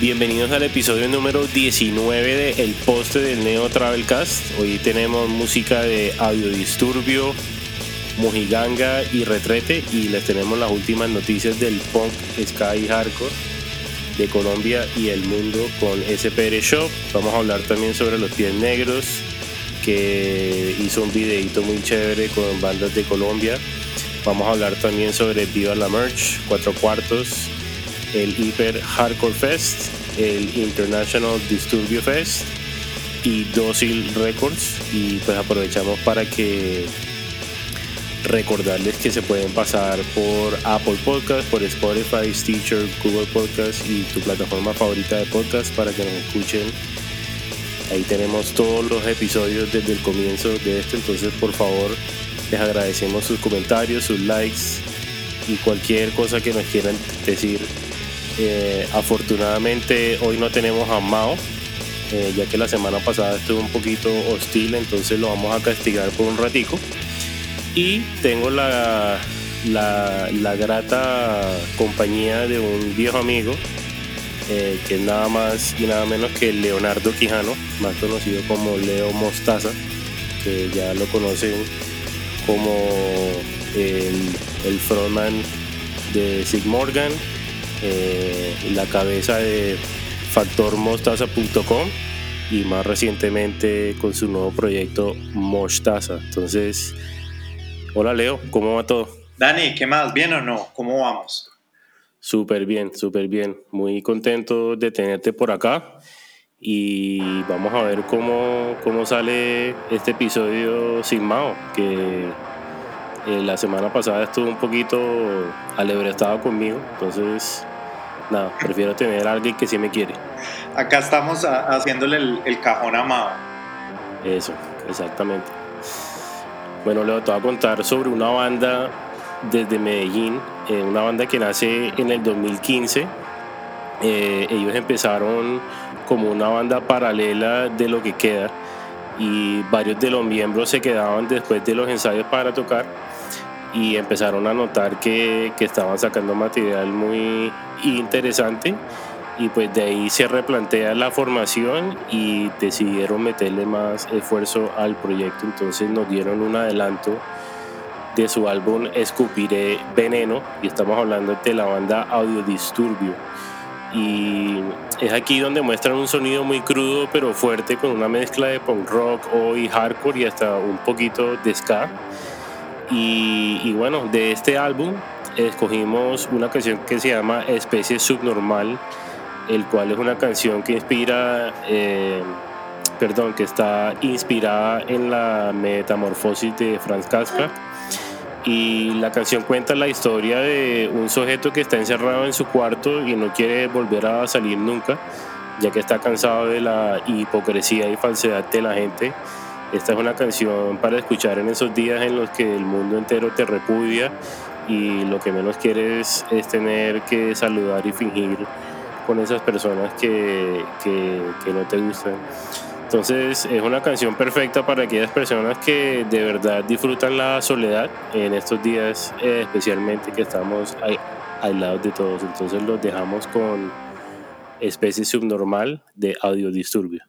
Bienvenidos al episodio número 19 de El Poste del Neo Travelcast. Hoy tenemos música de Audio Disturbio, Mojiganga y Retrete y les tenemos las últimas noticias del punk, sky hardcore de Colombia y el mundo con SPR Shop. Vamos a hablar también sobre los pies negros que hizo un videito muy chévere con bandas de Colombia. Vamos a hablar también sobre Viva la Merch, cuatro cuartos, el Hyper Hardcore Fest, el International Disturbio Fest y Docil Records. Y pues aprovechamos para que recordarles que se pueden pasar por Apple Podcast, por Spotify, Stitcher, Google Podcast y tu plataforma favorita de podcast para que nos escuchen. Ahí tenemos todos los episodios desde el comienzo de este, entonces por favor les agradecemos sus comentarios, sus likes y cualquier cosa que nos quieran decir eh, afortunadamente hoy no tenemos a Mao, eh, ya que la semana pasada estuvo un poquito hostil, entonces lo vamos a castigar por un ratico. Y tengo la, la, grata compañía de un viejo amigo, eh, que es nada más y nada menos que Leonardo Quijano, más conocido como Leo Mostaza, que ya lo conocen como el, el frontman de Sig Morgan, eh, la cabeza de factormostaza.com y más recientemente con su nuevo proyecto Mostaza. Entonces, hola Leo, ¿cómo va todo? Dani, ¿qué más? ¿Bien o no? ¿Cómo vamos? Súper bien, súper bien. Muy contento de tenerte por acá y vamos a ver cómo, cómo sale este episodio sin Mao, que eh, la semana pasada estuvo un poquito alebrestado conmigo, entonces nada, prefiero tener a alguien que sí me quiere. Acá estamos haciéndole el, cajón amado. Eso, exactamente. Bueno, le voy a contar sobre una banda desde Medellín, eh, una banda que nace en el 2015. Eh, ellos empezaron como una banda paralela de lo que queda y varios de los miembros se quedaban después de los ensayos para tocar y empezaron a notar que, que estaban sacando material muy interesante y pues de ahí se replantea la formación y decidieron meterle más esfuerzo al proyecto, entonces nos dieron un adelanto de su álbum Escupiré Veneno y estamos hablando de la banda Audio Disturbio y es aquí donde muestran un sonido muy crudo pero fuerte con una mezcla de punk rock hoy hardcore y hasta un poquito de ska y, bueno, de este álbum escogimos una canción que se llama Especie Subnormal, el cual es una canción que inspira, eh, perdón, que está inspirada en la metamorfosis de Franz Kafka. Y la canción cuenta la historia de un sujeto que está encerrado en su cuarto y no quiere volver a salir nunca, ya que está cansado de la hipocresía y falsedad de la gente esta es una canción para escuchar en esos días en los que el mundo entero te repudia y lo que menos quieres es tener que saludar y fingir con esas personas que, no te gustan. Entonces es una canción perfecta para aquellas personas que de verdad disfrutan la soledad en estos días, eh, especialmente que estamos aislados de todos. Entonces los dejamos con Especie Subnormal de Audio Disturbio.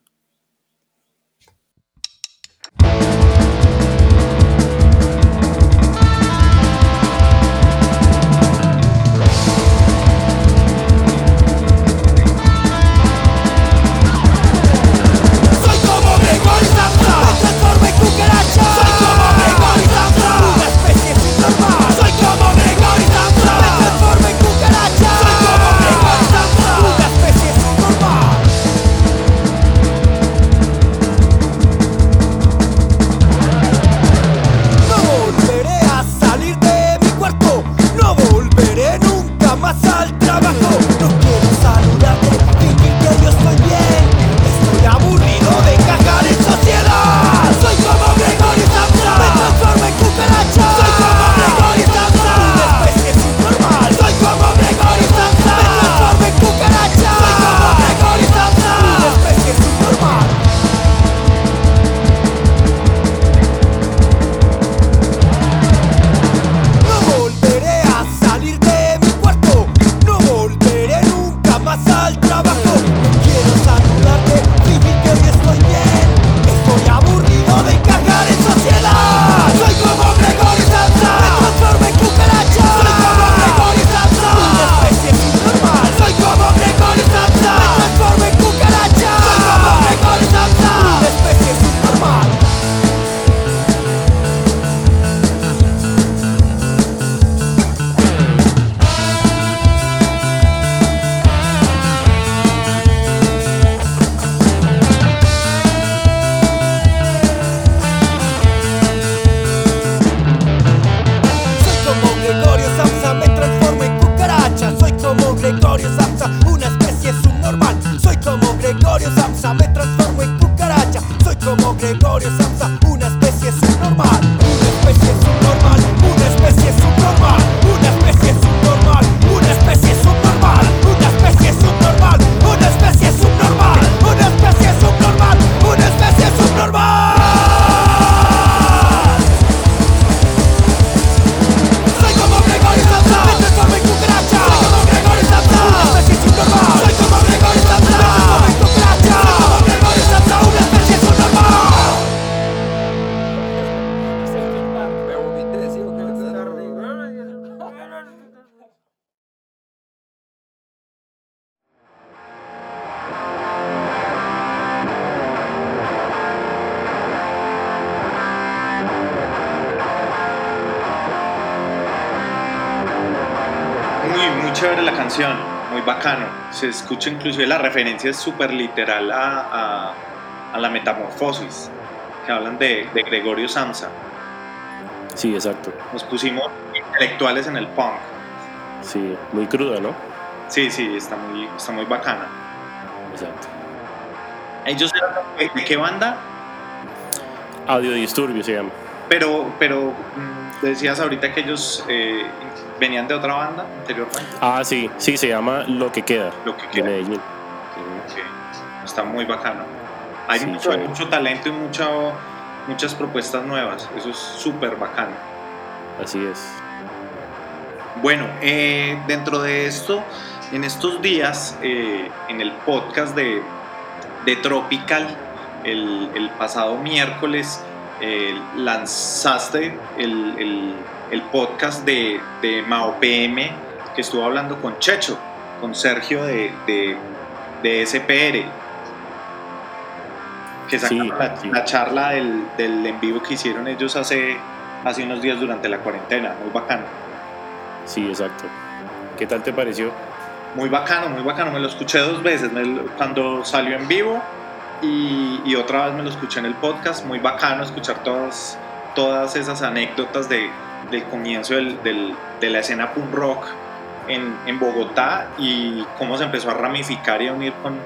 Se escucha inclusive la referencia es súper literal a, a, la metamorfosis, que hablan de, de Gregorio Samsa. Sí, exacto. Nos pusimos intelectuales en el punk. Sí, muy cruda, ¿no? Sí, sí, está muy, está muy bacana. Exacto. ¿Ellos eran de qué banda? Audio Disturbio se llama. Pero, pero mm, decías ahorita que ellos eh, venían de otra banda anteriormente. Ah, sí, sí, se llama Lo que queda. Lo que queda. Medellín. Está muy bacano. Hay mucho, mucho, talento y mucho, muchas propuestas nuevas. Eso es súper bacano. Así es. Bueno, eh, dentro de esto, en estos días, eh, en el podcast de, de Tropical, el, el, pasado miércoles, eh, lanzaste el, el, podcast de, de, Mao PM, que estuvo hablando con Checho, con Sergio de, de, de SPR, que sacaron la, charla del, del, en vivo que hicieron ellos hace, hace unos días durante la cuarentena, muy bacano. Sí, exacto. ¿Qué tal te pareció? Muy bacano, muy bacano. Me lo escuché dos veces, cuando salió en vivo y, otra vez me lo escuché en el podcast. Muy bacano escuchar todas, todas esas anécdotas de, del comienzo del, del, de la escena punk rock en, en, Bogotá y cómo se empezó a ramificar y a unir con,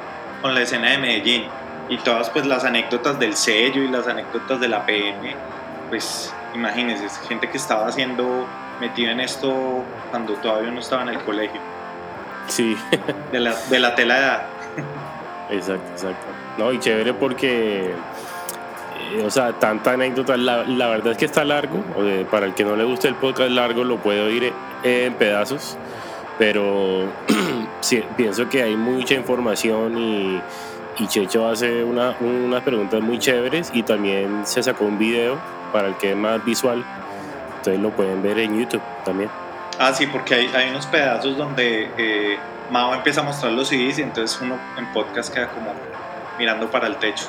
con la escena de Medellín. Y todas pues las anécdotas del sello y las anécdotas de la PM, pues imagínense, gente que estaba haciendo metido en esto cuando todavía no estaba en el colegio. Sí. De la, de la tela de edad. Exacto, exacto. No, y chévere porque, eh, o sea, tanta anécdota. La, verdad es que está largo. para el que no le guste el podcast largo, lo puede oír en pedazos. Pero pienso que hay mucha información y, Checho hace una, unas preguntas muy chéveres y también se sacó un video para el que es más visual Ustedes lo pueden ver en YouTube también. Ah, sí, porque hay, hay unos pedazos donde eh, Mao empieza a mostrar los CDs y entonces uno en podcast queda como mirando para el techo.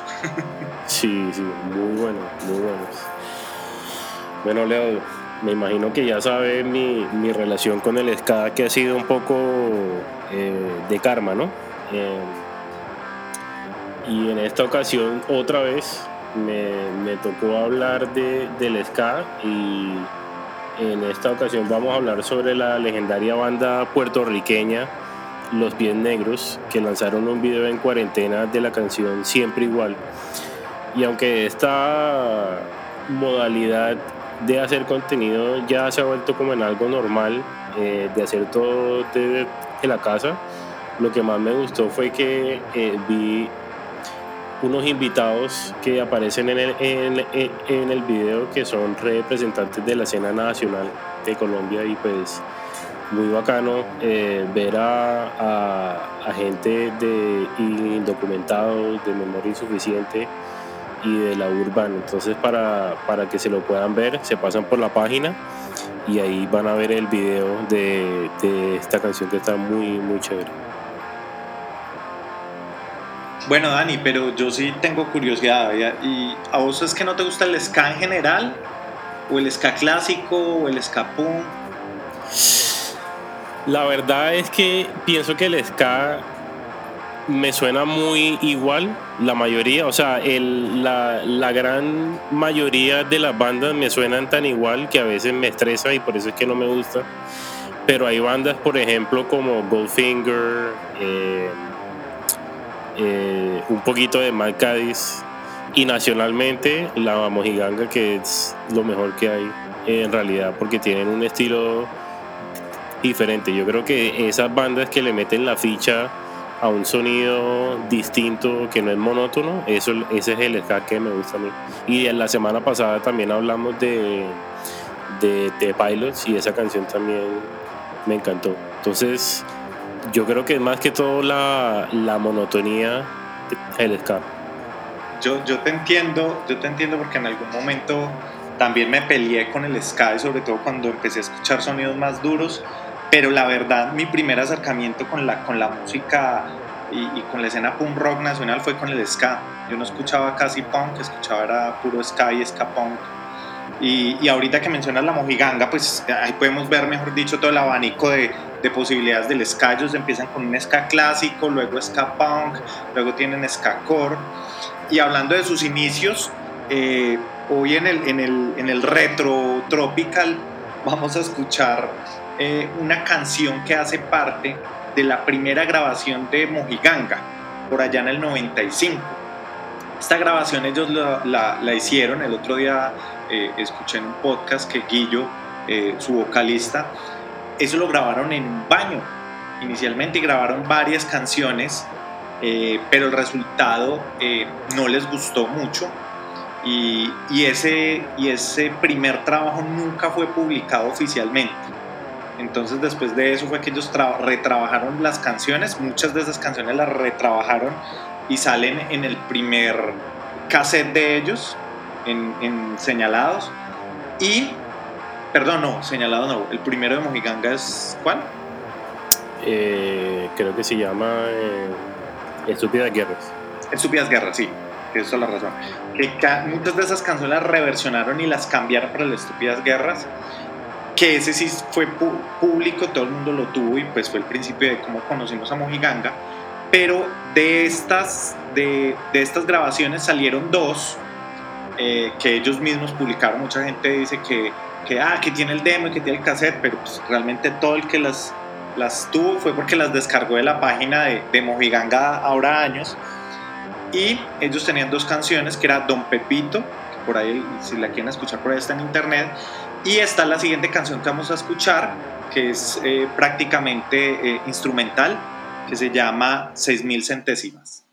sí, sí, muy bueno, muy bueno. Bueno, Leo, me imagino que ya sabes mi, mi, relación con el ska que ha sido un poco eh, de karma, ¿no? Eh, y en esta ocasión, otra vez, me, me tocó hablar de, del ska y en esta ocasión vamos a hablar sobre la legendaria banda puertorriqueña Los Pies Negros, que lanzaron un video en cuarentena de la canción Siempre Igual. Y aunque esta modalidad de hacer contenido ya se ha vuelto como en algo normal, eh, de hacer todo desde la casa, lo que más me gustó fue que eh, vi unos invitados que aparecen en el, en, el video que son representantes de la escena nacional de Colombia y pues muy bacano eh, ver a, a, gente de indocumentados, de memoria insuficiente y de la urbana. Entonces para, para que se lo puedan ver, se pasan por la página y ahí van a ver el video de, esta canción que está muy, muy chévere. Bueno, Dani, pero yo sí tengo curiosidad. ¿Y a vos es que no te gusta el ska en general? ¿O el ska clásico? ¿O el ska punk? La verdad es que pienso que el ska me suena muy igual, la mayoría, o sea, el, la, la, gran mayoría de las bandas me suenan tan igual que a veces me estresa y por eso es que no me gusta. Pero hay bandas, por ejemplo, como Goldfinger, eh, eh, un poquito de Mike Cádiz y nacionalmente la Mojiganga que es lo mejor que hay en realidad porque tienen un estilo diferente. Yo creo que esas bandas que le meten la ficha a un sonido distinto que no es monótono, eso, ese es el ska que me gusta a mí. Y en la semana pasada también hablamos de, de, de Pilots y esa canción también me encantó. Entonces, yo creo que es más que todo la, la monotonía del ska. Yo, yo te entiendo, yo te entiendo porque en algún momento también me peleé con el ska y sobre todo cuando empecé a escuchar sonidos más duros, pero la verdad mi primer acercamiento con la, con la música y, con la escena punk rock nacional fue con el ska. Yo no escuchaba casi punk, escuchaba era puro ska y ska punk. Y, ahorita que mencionas la mojiganga, pues ahí podemos ver, mejor dicho, todo el abanico de, de posibilidades del ska. Ellos empiezan con un ska clásico, luego ska punk, luego tienen ska core. Y hablando de sus inicios, eh, hoy en el, en, el, en el retro tropical vamos a escuchar eh, una canción que hace parte de la primera grabación de Mojiganga, por allá en el 95. Esta grabación ellos la, hicieron, el otro día eh, escuché en un podcast que Guillo, eh, su vocalista, eso lo grabaron en un baño inicialmente y grabaron varias canciones, pero el resultado no les gustó mucho y, y, ese, y ese primer trabajo nunca fue publicado oficialmente. Entonces después de eso fue que ellos retrabajaron las canciones, muchas de esas canciones las retrabajaron y salen en el primer cassette de ellos, en, Señalados. Y, perdón, no, Señalados no, el primero de Mojiganga es ¿cuál? Eh, creo que se llama eh, Estúpidas Guerras. Estúpidas Guerras, sí, esa es la razón. Que muchas de esas canciones las reversionaron y las cambiaron para las Estúpidas Guerras que ese sí fue público, todo el mundo lo tuvo y pues fue el principio de cómo conocimos a Mojiganga, pero de estas, de, de estas grabaciones salieron dos eh, que ellos mismos publicaron, mucha gente dice que, que, ah, que tiene el demo y que tiene el cassette, pero pues realmente todo el que las, las tuvo fue porque las descargó de la página de, de Mojiganga ahora años y ellos tenían dos canciones que era Don Pepito, por ahí si la quieren escuchar por ahí está en internet y está la siguiente canción que vamos a escuchar, que es eh, prácticamente eh, instrumental, que se llama 6000 centésimas.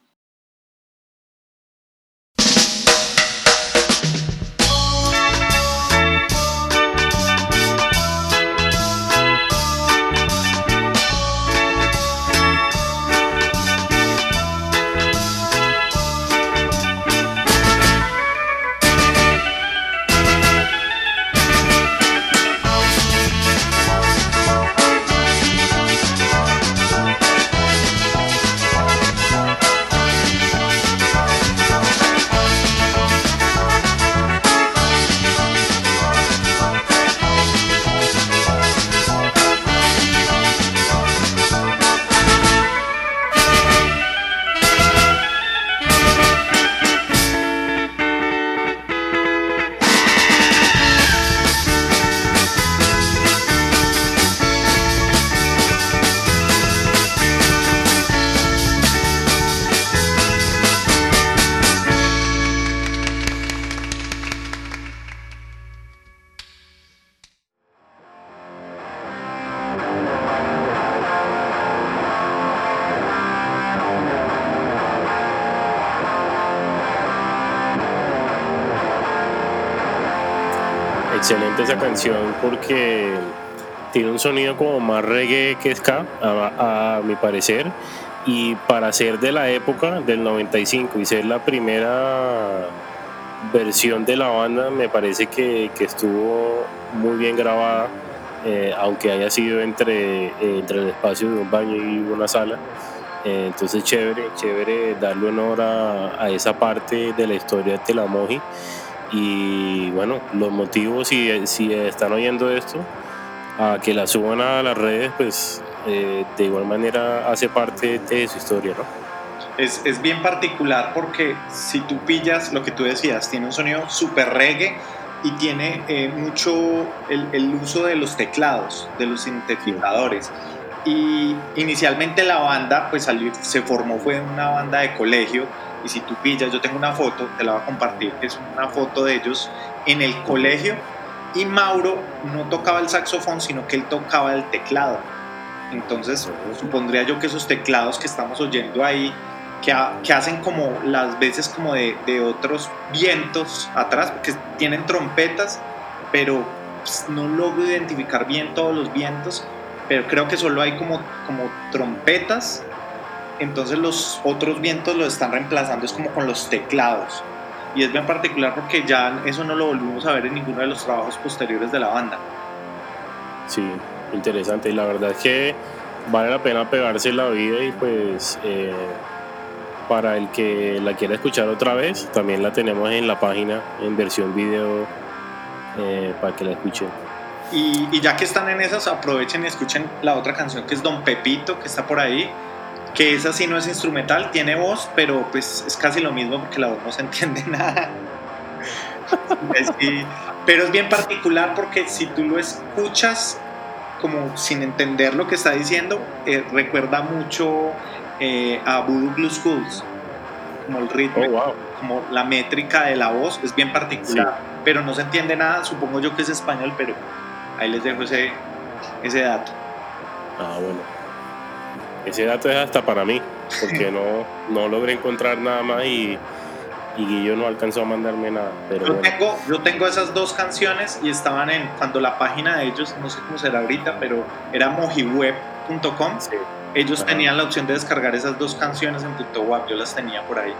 Porque tiene un sonido como más reggae que ska, a, mi parecer. Y para ser de la época del 95 y ser la primera versión de la banda, me parece que, estuvo muy bien grabada, eh, aunque haya sido entre, eh, entre el espacio de un baño y una sala. Eh, entonces, chévere, chévere darle honor a, a esa parte de la historia de la Moji y bueno, los motivos, si, si están oyendo esto, a que la suban a las redes, pues eh, de igual manera hace parte de su historia, ¿no? Es, es, bien particular porque si tú pillas lo que tú decías, tiene un sonido súper reggae y tiene eh, mucho el, el, uso de los teclados, de los sintetizadores. Y inicialmente la banda pues salió, se formó, fue una banda de colegio y si tú pillas, yo tengo una foto, te la voy a compartir, que es una foto de ellos en el colegio y Mauro no tocaba el saxofón, sino que él tocaba el teclado. Entonces, supondría yo que esos teclados que estamos oyendo ahí, que, que hacen como las veces como de, de, otros vientos atrás, porque tienen trompetas, pero pues, no logro identificar bien todos los vientos, pero creo que solo hay como, como trompetas entonces los otros vientos lo están reemplazando es como con los teclados. Y es bien particular porque ya eso no lo volvimos a ver en ninguno de los trabajos posteriores de la banda. Sí, interesante. Y la verdad es que vale la pena pegarse la vida y pues eh, para el que la quiera escuchar otra vez, también la tenemos en la página en versión video eh, para que la escuchen. Y, y, ya que están en esas, aprovechen y escuchen la otra canción que es Don Pepito, que está por ahí, que esa sí no es instrumental, tiene voz, pero pues es casi lo mismo porque la voz no se entiende nada. pero es bien particular porque si tú lo escuchas como sin entender lo que está diciendo, eh, recuerda mucho eh, a Voodoo Blue Schools, como el ritmo, oh, como la métrica de la voz, es bien particular, pero no se entiende nada, supongo yo que es español, pero ahí les dejo ese, ese dato. Ah, bueno. Ese dato es hasta para mí, porque no, no logré encontrar nada más y, y yo no alcanzó a mandarme nada. Pero yo, tengo, yo tengo esas dos canciones y estaban en, cuando la página de ellos, no sé cómo será ahorita, pero era mojiweb.com. Ellos tenían la opción de descargar esas dos canciones en TikTok yo las tenía por ahí.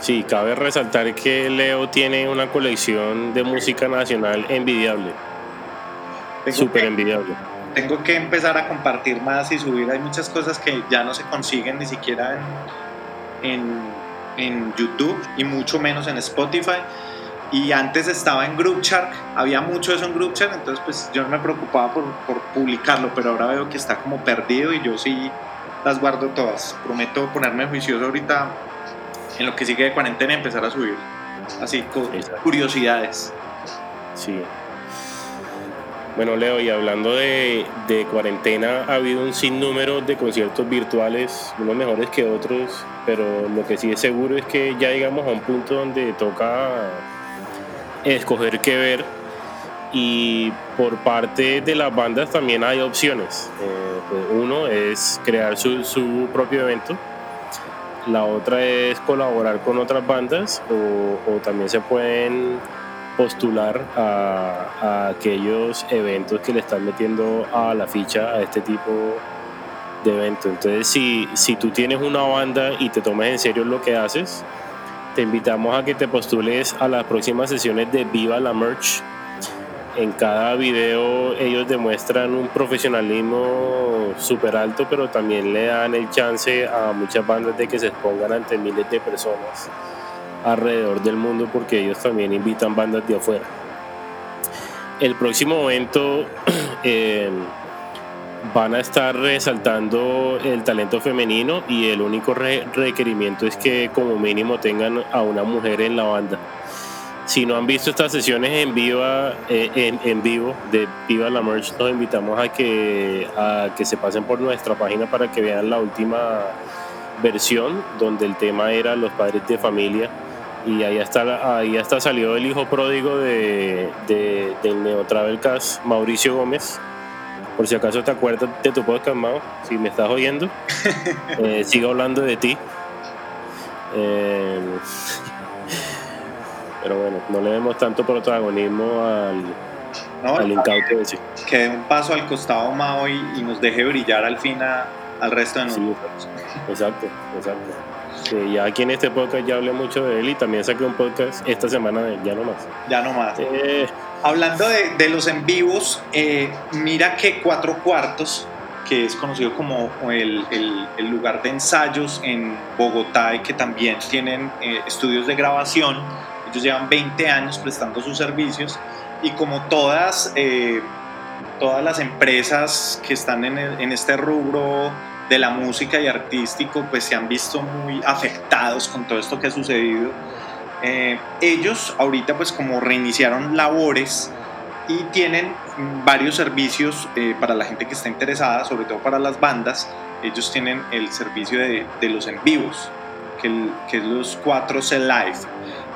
Sí, cabe resaltar que Leo tiene una colección de música nacional envidiable. Súper envidiable. Tengo que empezar a compartir más y subir. Hay muchas cosas que ya no se consiguen ni siquiera en, en, YouTube y mucho menos en Spotify. Y antes estaba en GroupChat, había mucho eso en GroupChat, entonces pues yo no me preocupaba por, por publicarlo, pero ahora veo que está como perdido y yo sí las guardo todas. Prometo ponerme juicioso ahorita en lo que sigue de cuarentena empezar a subir así curiosidades. Sí. Bueno, Leo, y hablando de, cuarentena, ha habido un sinnúmero de conciertos virtuales, unos mejores que otros, pero lo que sí es seguro es que ya llegamos a un punto donde toca escoger qué ver y por parte de las bandas también hay opciones. Eh, uno es crear su propio evento, la otra es colaborar con otras bandas o, también se pueden postular a, aquellos eventos que le están metiendo a la ficha a este tipo de eventos. Entonces, si, si tú tienes una banda y te tomas en serio lo que haces, te invitamos a que te postules a las próximas sesiones de Viva la Merch en cada video ellos demuestran un profesionalismo súper alto, pero también le dan el chance a muchas bandas de que se expongan ante miles de personas alrededor del mundo porque ellos también invitan bandas de afuera. El próximo evento eh, van a estar resaltando el talento femenino y el único requerimiento es que como mínimo tengan a una mujer en la banda. Si no han visto estas sesiones en vivo, eh, en, vivo de Viva la Merch, los invitamos a que, a que se pasen por nuestra página para que vean la última versión, donde el tema era los padres de familia. Y ahí está, ahí hasta salió el hijo pródigo de, de, del Neo Travelcast, Mauricio Gómez. Por si acaso te acuerdas de tu podcast, Mao, si me estás oyendo, eh, sigo hablando de ti. Eh, pero bueno, no le demos tanto protagonismo al, no, al incauto ese. Que dé un paso al costado Mao y, nos deje brillar al fin al resto de nosotros. exacto, exacto. Ya aquí en este podcast ya hablé mucho de él y también saqué un podcast esta semana de Ya No Más. Ya No Más. Eh, Hablando de, de, los en vivos, eh, mira que Cuatro Cuartos, que es conocido como el, el, el, lugar de ensayos en Bogotá y que también tienen eh, estudios de grabación, ellos llevan 20 años prestando sus servicios y como todas, eh, todas las empresas que están en, en, este rubro de la música y artístico, pues se han visto muy afectados con todo esto que ha sucedido. Eh, ellos ahorita pues como reiniciaron labores y tienen varios servicios eh, para la gente que está interesada, sobre todo para las bandas, ellos tienen el servicio de, de los en vivos, que, que es los 4C Live.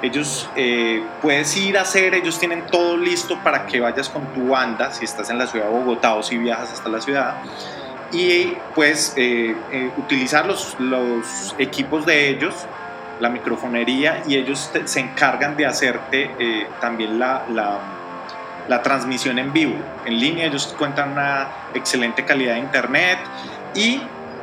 Ellos eh, puedes ir a hacer, ellos tienen todo listo para que vayas con tu banda, si estás en la ciudad de Bogotá o si viajas hasta la ciudad, y puedes eh, eh, utilizar los, los, equipos de ellos, la microfonería, y ellos se encargan de hacerte también la, la, la transmisión en vivo, en línea. Ellos cuentan una excelente calidad de internet y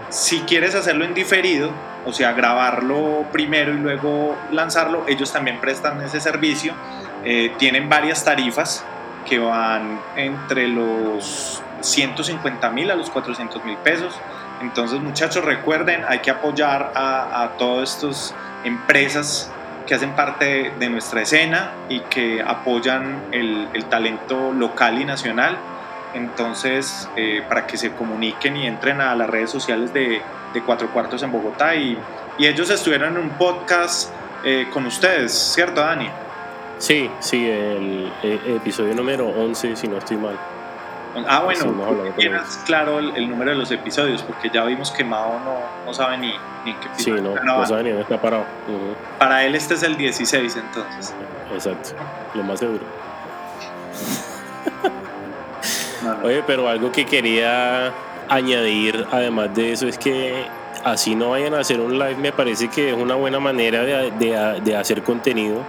si quieres hacerlo en diferido, o sea, grabarlo primero y luego lanzarlo, ellos también prestan ese servicio. Eh, tienen varias tarifas que van entre los 150 mil a los 400 mil pesos. Entonces, muchachos, recuerden, hay que apoyar a, a todas estas empresas que hacen parte de, nuestra escena y que apoyan el, el talento local y nacional. Entonces, eh, para que se comuniquen y entren a las redes sociales de, de Cuatro Cuartos en Bogotá y, y ellos estuvieron en un podcast eh, con ustedes, ¿cierto, Dani? Sí, sí, el, episodio número 11, si no estoy mal. Ah, bueno, tienes claro el, número de los episodios, porque ya vimos que Mao no, no sabe ni, ni qué episodio. Sí, no, no, sabe ni dónde está parado. Para él este es el 16, entonces. Exacto, lo más seguro. Oye, pero algo que quería añadir, además de eso, es que así no vayan a hacer un live, me parece que es una buena manera de, de, de hacer contenido.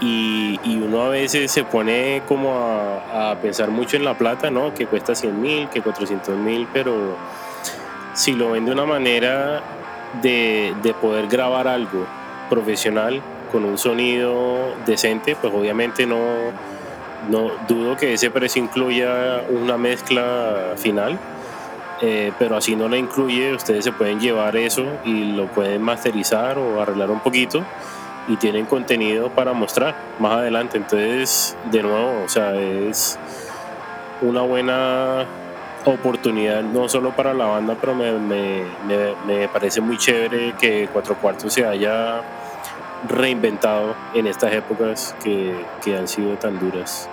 Y, uno a veces se pone como a, a, pensar mucho en la plata, ¿no? Que cuesta 100 mil, que 400 mil, pero si lo ven de una manera de, de, poder grabar algo profesional con un sonido decente, pues obviamente no, no dudo que ese precio incluya una mezcla final eh, pero así no la incluye, ustedes se pueden llevar eso y lo pueden masterizar o arreglar un poquito y tienen contenido para mostrar más adelante. Entonces, de nuevo, o sea, es una buena oportunidad no solo para la banda, pero me, me, me, parece muy chévere que Cuatro Cuartos se haya reinventado en estas épocas que, que han sido tan duras.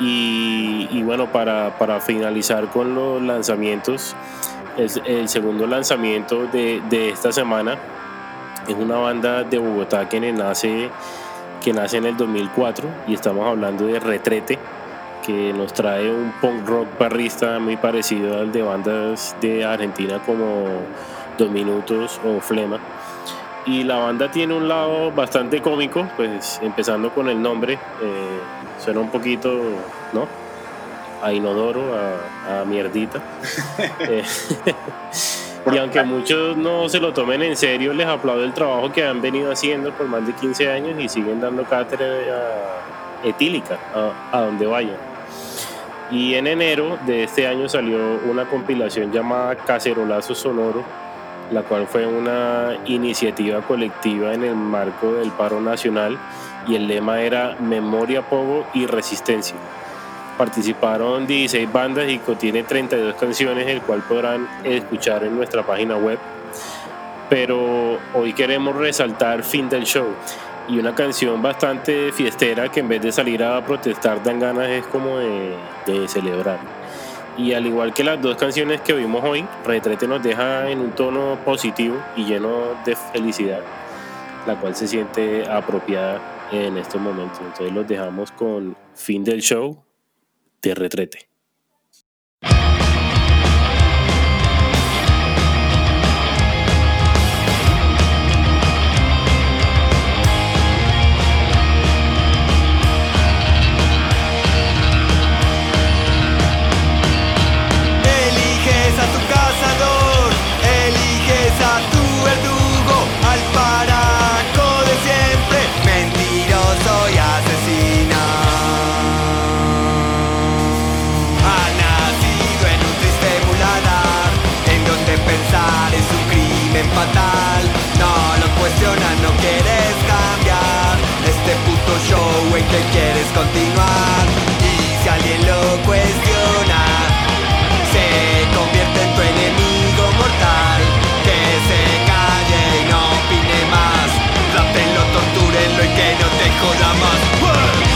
Y, bueno, para, para, finalizar con los lanzamientos, es el segundo lanzamiento de, de, esta semana es una banda de Bogotá que nace, que nace en el 2004 y estamos hablando de Retrete, que nos trae un punk rock barrista muy parecido al de bandas de Argentina como Dos Minutos o Flema. Y la banda tiene un lado bastante cómico, pues empezando con el nombre. Eh, suena un poquito, ¿no? A inodoro, a, mierdita. Eh, y aunque muchos no se lo tomen en serio, les aplaudo el trabajo que han venido haciendo por más de 15 años y siguen dando cátedra etílica a, a donde vayan. Y en enero de este año salió una compilación llamada Cacerolazo Sonoro, la cual fue una iniciativa colectiva en el marco del paro nacional y el lema era Memoria, Pogo y Resistencia. Participaron 16 bandas y contiene 32 canciones, el cual podrán escuchar en nuestra página web. Pero hoy queremos resaltar Fin del Show y una canción bastante fiestera que en vez de salir a protestar dan ganas es como de, celebrar. Y al igual que las dos canciones que oímos hoy, Retrete nos deja en un tono positivo y lleno de felicidad, la cual se siente apropiada en estos momentos. Entonces los dejamos con fin del show de retrete. nada más. ¡Hey!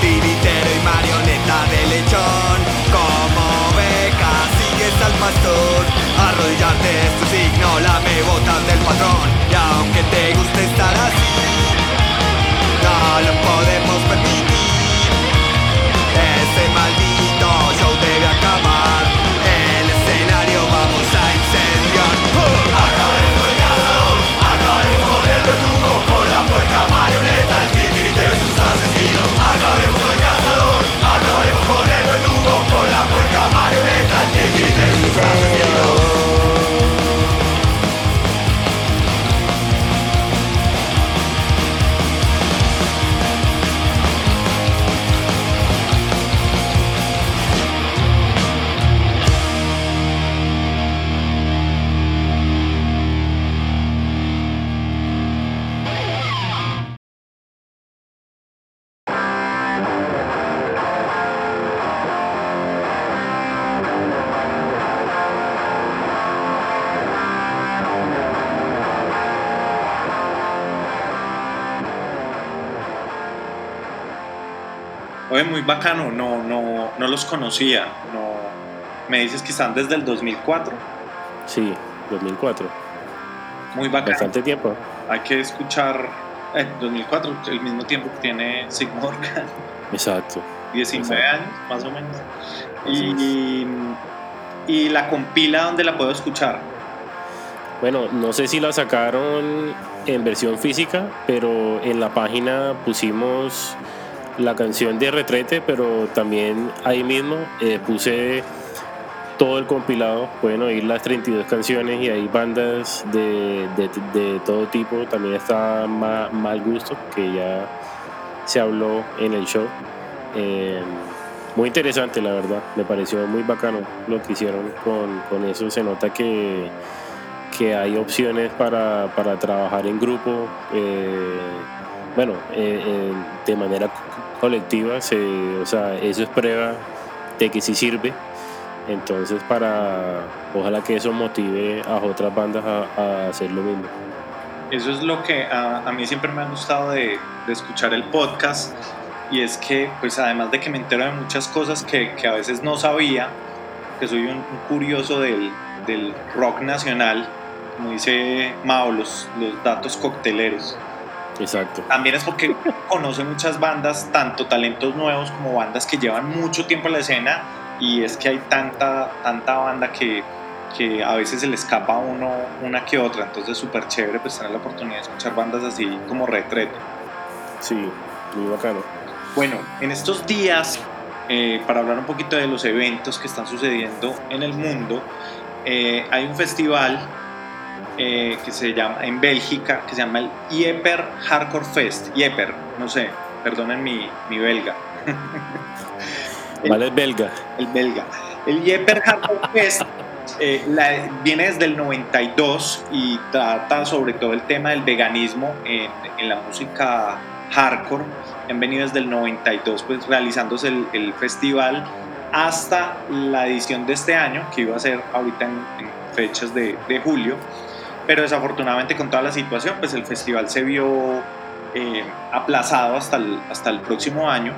titiritero y marioneta de lechón Como beca sigues al pastor Arrodillarte es tu signo, lame botas del patrón Y aunque te bacano, no, no, no los conocía. No, me dices que están desde el 2004. Sí, 2004. Muy bacano. Bastante tiempo. Hay que escuchar, eh, 2004, el mismo tiempo que tiene Sigmund. Exacto. 19 años, más o menos. Y, y la compila, ¿dónde la puedo escuchar? Bueno, no sé si la sacaron en versión física, pero en la página pusimos la canción de Retrete, pero también ahí mismo eh, puse todo el compilado, pueden oír las 32 canciones y hay bandas de, de, todo tipo, también está Mal Gusto, que ya se habló en el show. Eh, muy interesante, la verdad, me pareció muy bacano lo que hicieron con, con eso, se nota que, que hay opciones para, para trabajar en grupo. Eh, bueno, de manera colectiva, o sea, eso es prueba de que sí sirve. Entonces, para ojalá que eso motive a otras bandas a, hacer lo mismo. Eso es lo que a, mí siempre me ha gustado de, escuchar el podcast y es que, pues además de que me entero de muchas cosas que, a veces no sabía, que soy un, curioso del, rock nacional, como dice Mao, los datos cocteleros. Exacto. También es porque conoce muchas bandas, tanto talentos nuevos como bandas que llevan mucho tiempo en la escena y es que hay tanta, tanta banda que, que a veces se le escapa a uno una que otra, entonces es súper chévere pues tener la oportunidad de escuchar bandas así como Retrete. Sí, muy bacano. Bueno, en estos días, eh, para hablar un poquito de los eventos que están sucediendo en el mundo, eh, hay un festival eh, que se llama en Bélgica, que se llama el Ieper Hardcore Fest. Ieper, no sé, perdonen mi, mi belga. el, vale, belga. El belga. El Ieper Hardcore Fest eh, viene desde el 92 y trata sobre todo el tema del veganismo en, en la música hardcore. Han venido desde el 92 pues realizándose el, el, festival hasta la edición de este año, que iba a ser ahorita en, en fechas de, de julio pero desafortunadamente con toda la situación, pues el festival se vio eh, aplazado hasta el, hasta el próximo año.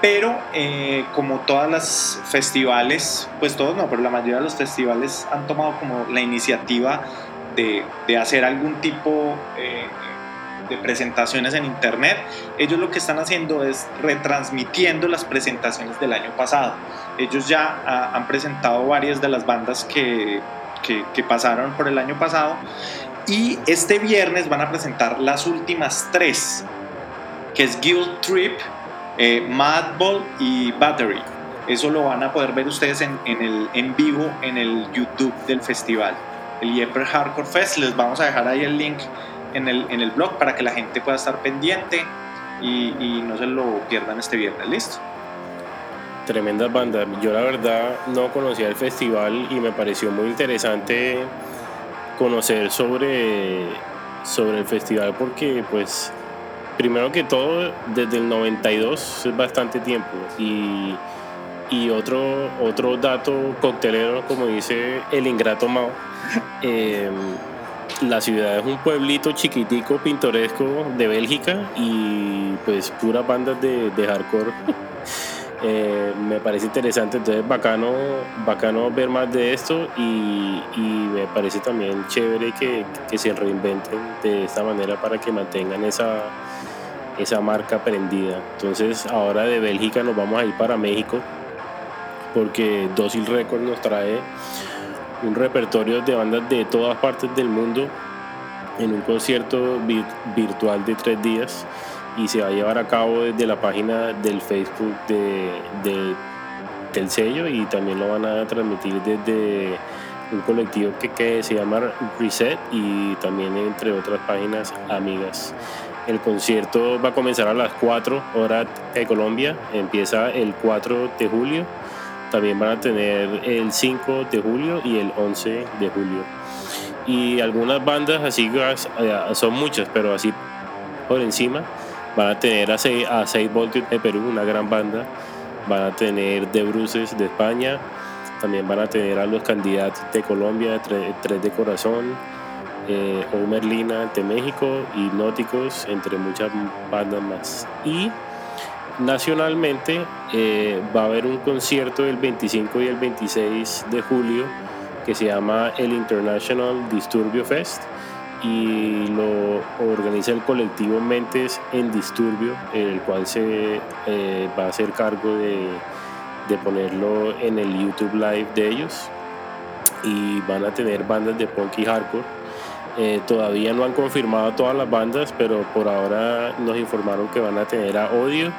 Pero eh, como todas las festivales, pues todos no, pero la mayoría de los festivales han tomado como la iniciativa de, de hacer algún tipo eh, de presentaciones en internet. Ellos lo que están haciendo es retransmitiendo las presentaciones del año pasado. Ellos ya ah, han presentado varias de las bandas que que, pasaron por el año pasado. Y este viernes van a presentar las últimas tres, que es Guild Trip, eh, Madball y Battery. Eso lo van a poder ver ustedes en, el, en vivo en el YouTube del festival. El Yepper Hardcore Fest. Les vamos a dejar ahí el link en el, en el blog para que la gente pueda estar pendiente y, y no se lo pierdan este viernes. Listo tremendas bandas. Yo la verdad no conocía el festival y me pareció muy interesante conocer sobre, sobre el festival porque pues primero que todo desde el 92 es bastante tiempo y, y otro, otro dato coctelero como dice el ingrato Mao. Em, la ciudad es un pueblito chiquitico, pintoresco de Bélgica y pues puras bandas de, de hardcore Eh, me parece interesante, entonces bacano, bacano ver más de esto y, me parece también chévere que, se reinventen de esta manera para que mantengan esa, esa marca prendida. Entonces ahora de Bélgica nos vamos a ir para México porque Docil Records nos trae un repertorio de bandas de todas partes del mundo en un concierto virtual de tres días y se va a llevar a cabo desde la página del Facebook de, del sello y también lo van a transmitir desde un colectivo que, que, se llama Reset y también entre otras páginas amigas. El concierto va a comenzar a las 4 horas de Colombia, empieza el 4 de julio, también van a tener el 5 de julio y el 11 de julio. Y algunas bandas así, son muchas, pero así por encima, Van a tener a 6, a Voltios de Perú, una gran banda. Van a tener de Bruces de España. También van a tener a los candidatos de Colombia, Tres de Corazón, eh, Omerlina de México, Hipnóticos, entre muchas bandas más. Y nacionalmente eh, va a haber un concierto el 25 y el 26 de julio que se llama el International Disturbio Fest y lo organiza el colectivo Mentes en Disturbio, el cual se eh, va a hacer cargo de, de ponerlo en el YouTube Live de ellos y van a tener bandas de punk y hardcore. Eh, todavía no han confirmado todas las bandas, pero por ahora nos informaron que van a tener a Odio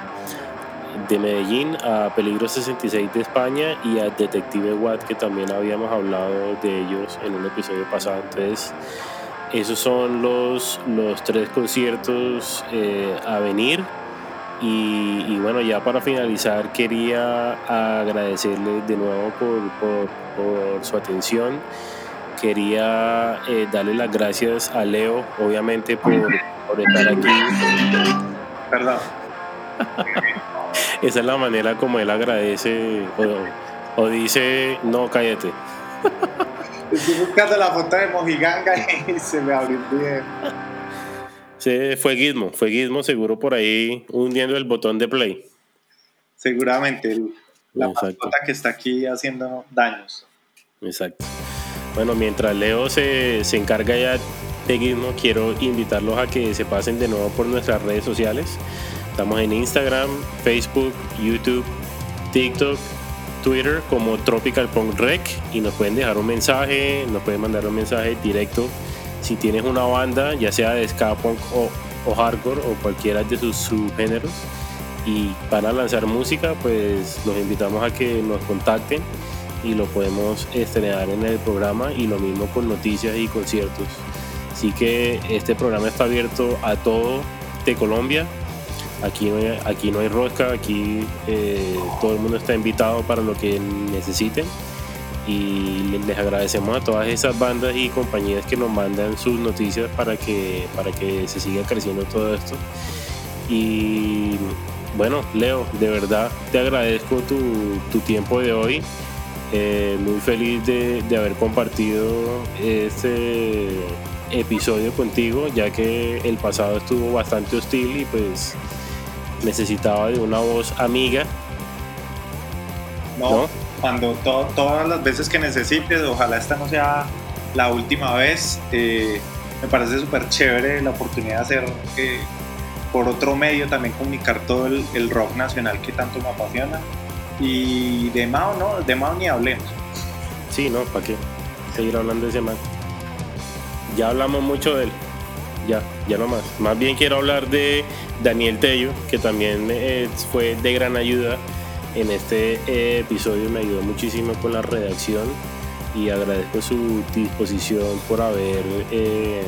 de Medellín, a Peligro 66 de España y a Detective Watt, que también habíamos hablado de ellos en un episodio pasado. Entonces, esos son los, los tres conciertos eh, a venir. Y, bueno, ya para finalizar, quería agradecerle de nuevo por, su atención. Quería eh, darle las gracias a Leo, obviamente, por, estar aquí. Perdón. Esa es la manera como él agradece o, dice, no, cállate. Estoy buscando la foto de Mojiganga y se me abrió bien. Sí, fue Gizmo, fue Gizmo seguro por ahí hundiendo el botón de play. Seguramente, la mascota que está aquí haciendo daños. Exacto. Bueno, mientras Leo se, se encarga ya de Gizmo, quiero invitarlos a que se pasen de nuevo por nuestras redes sociales. Estamos en Instagram, Facebook, YouTube, TikTok, Twitter como Tropical Punk Rec y nos pueden dejar un mensaje, nos pueden mandar un mensaje directo si tienes una banda, ya sea de ska punk o, hardcore o cualquiera de sus subgéneros y van a lanzar música, pues los invitamos a que nos contacten y lo podemos estrenar en el programa y lo mismo con noticias y conciertos. Así que este programa está abierto a todo de Colombia. Aquí no hay, aquí no hay rosca, aquí eh, todo el mundo está invitado para lo que necesiten y les agradecemos a todas esas bandas y compañías que nos mandan sus noticias para que, para que se siga creciendo todo esto. Y bueno, Leo, de verdad te agradezco tu, tiempo de hoy. Eh, muy feliz de, de, haber compartido este episodio contigo, ya que el pasado estuvo bastante hostil y pues necesitaba de una voz amiga. ¿no? cuando todas las veces que necesites, ojalá esta no sea la última vez. Eh, me parece súper chévere la oportunidad de hacer eh, por otro medio también comunicar todo el, rock nacional que tanto me apasiona. Y de Mao, no, de Mao ni hablemos. Sí, no, ¿para qué? Seguir hablando de ese man. Ya hablamos mucho de él. Ya, ya no más. Más bien quiero hablar de Daniel Tello, que también eh, fue de gran ayuda en este eh, episodio me ayudó muchísimo con la redacción y agradezco su disposición por haber eh,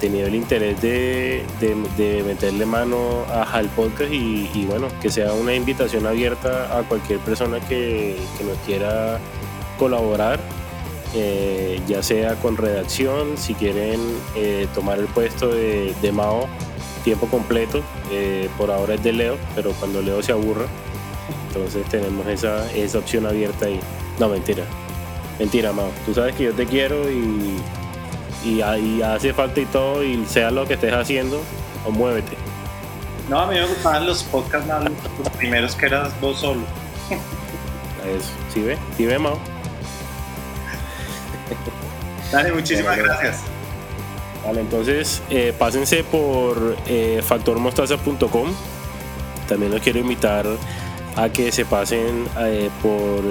tenido el interés de, meterle mano a, al podcast y, bueno, que sea una invitación abierta a cualquier persona que, nos quiera colaborar, ya sea con redacción, si quieren tomar el puesto de, de Mao tiempo completo. Eh, por ahora es de Leo, pero cuando Leo se aburra, entonces tenemos esa, esa opción abierta ahí. No, mentira. Mentira, Mao. Tú sabes que yo te quiero y, y, hace falta y todo, y sea lo que estés haciendo, o muévete. No, a mí me gustaban los podcasts más los primeros que eras vos solo. Eso, ¿sí ve? ¿Sí ve, Mao? Dale, muchísimas gracias. Vale, entonces eh, pásense por eh, factormostaza.com. También los quiero invitar a que se pasen eh, por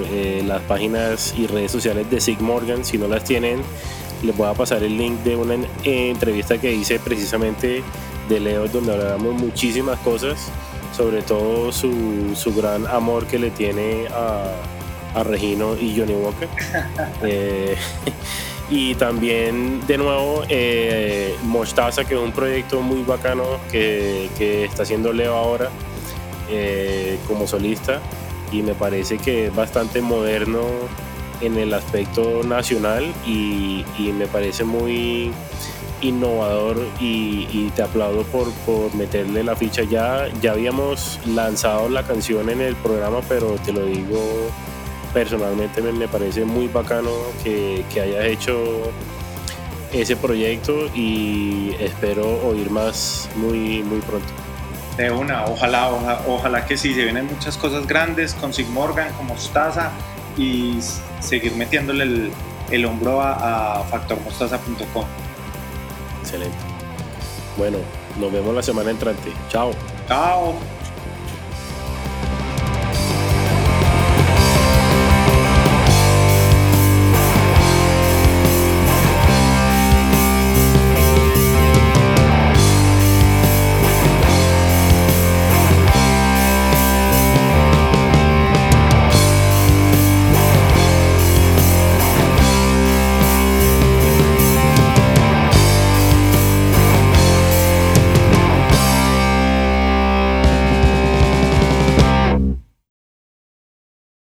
las páginas y redes sociales de Sig Morgan. Si no las tienen, les voy a pasar el link de una entrevista que hice precisamente de Leo, donde hablamos muchísimas cosas, sobre todo su, su gran amor que le tiene a, a Regino y Johnny Walker. Y también, de nuevo, eh, Mostaza, que es un proyecto muy bacano que, que está haciendo Leo ahora eh, como solista. Y me parece que es bastante moderno en el aspecto nacional y, y me parece muy innovador y, y, te aplaudo por, por meterle la ficha ya ya habíamos lanzado la canción en el programa pero te lo digo personalmente me, parece muy bacano que, que hayas hecho ese proyecto y espero oír más muy, muy pronto. De una, ojalá, ojalá, que sí, se vienen muchas cosas grandes con Sigmorgan, con Mostaza y seguir metiéndole el, el hombro a, a factormostaza.com. Excelente. Bueno, nos vemos la semana entrante. Chao. Chao.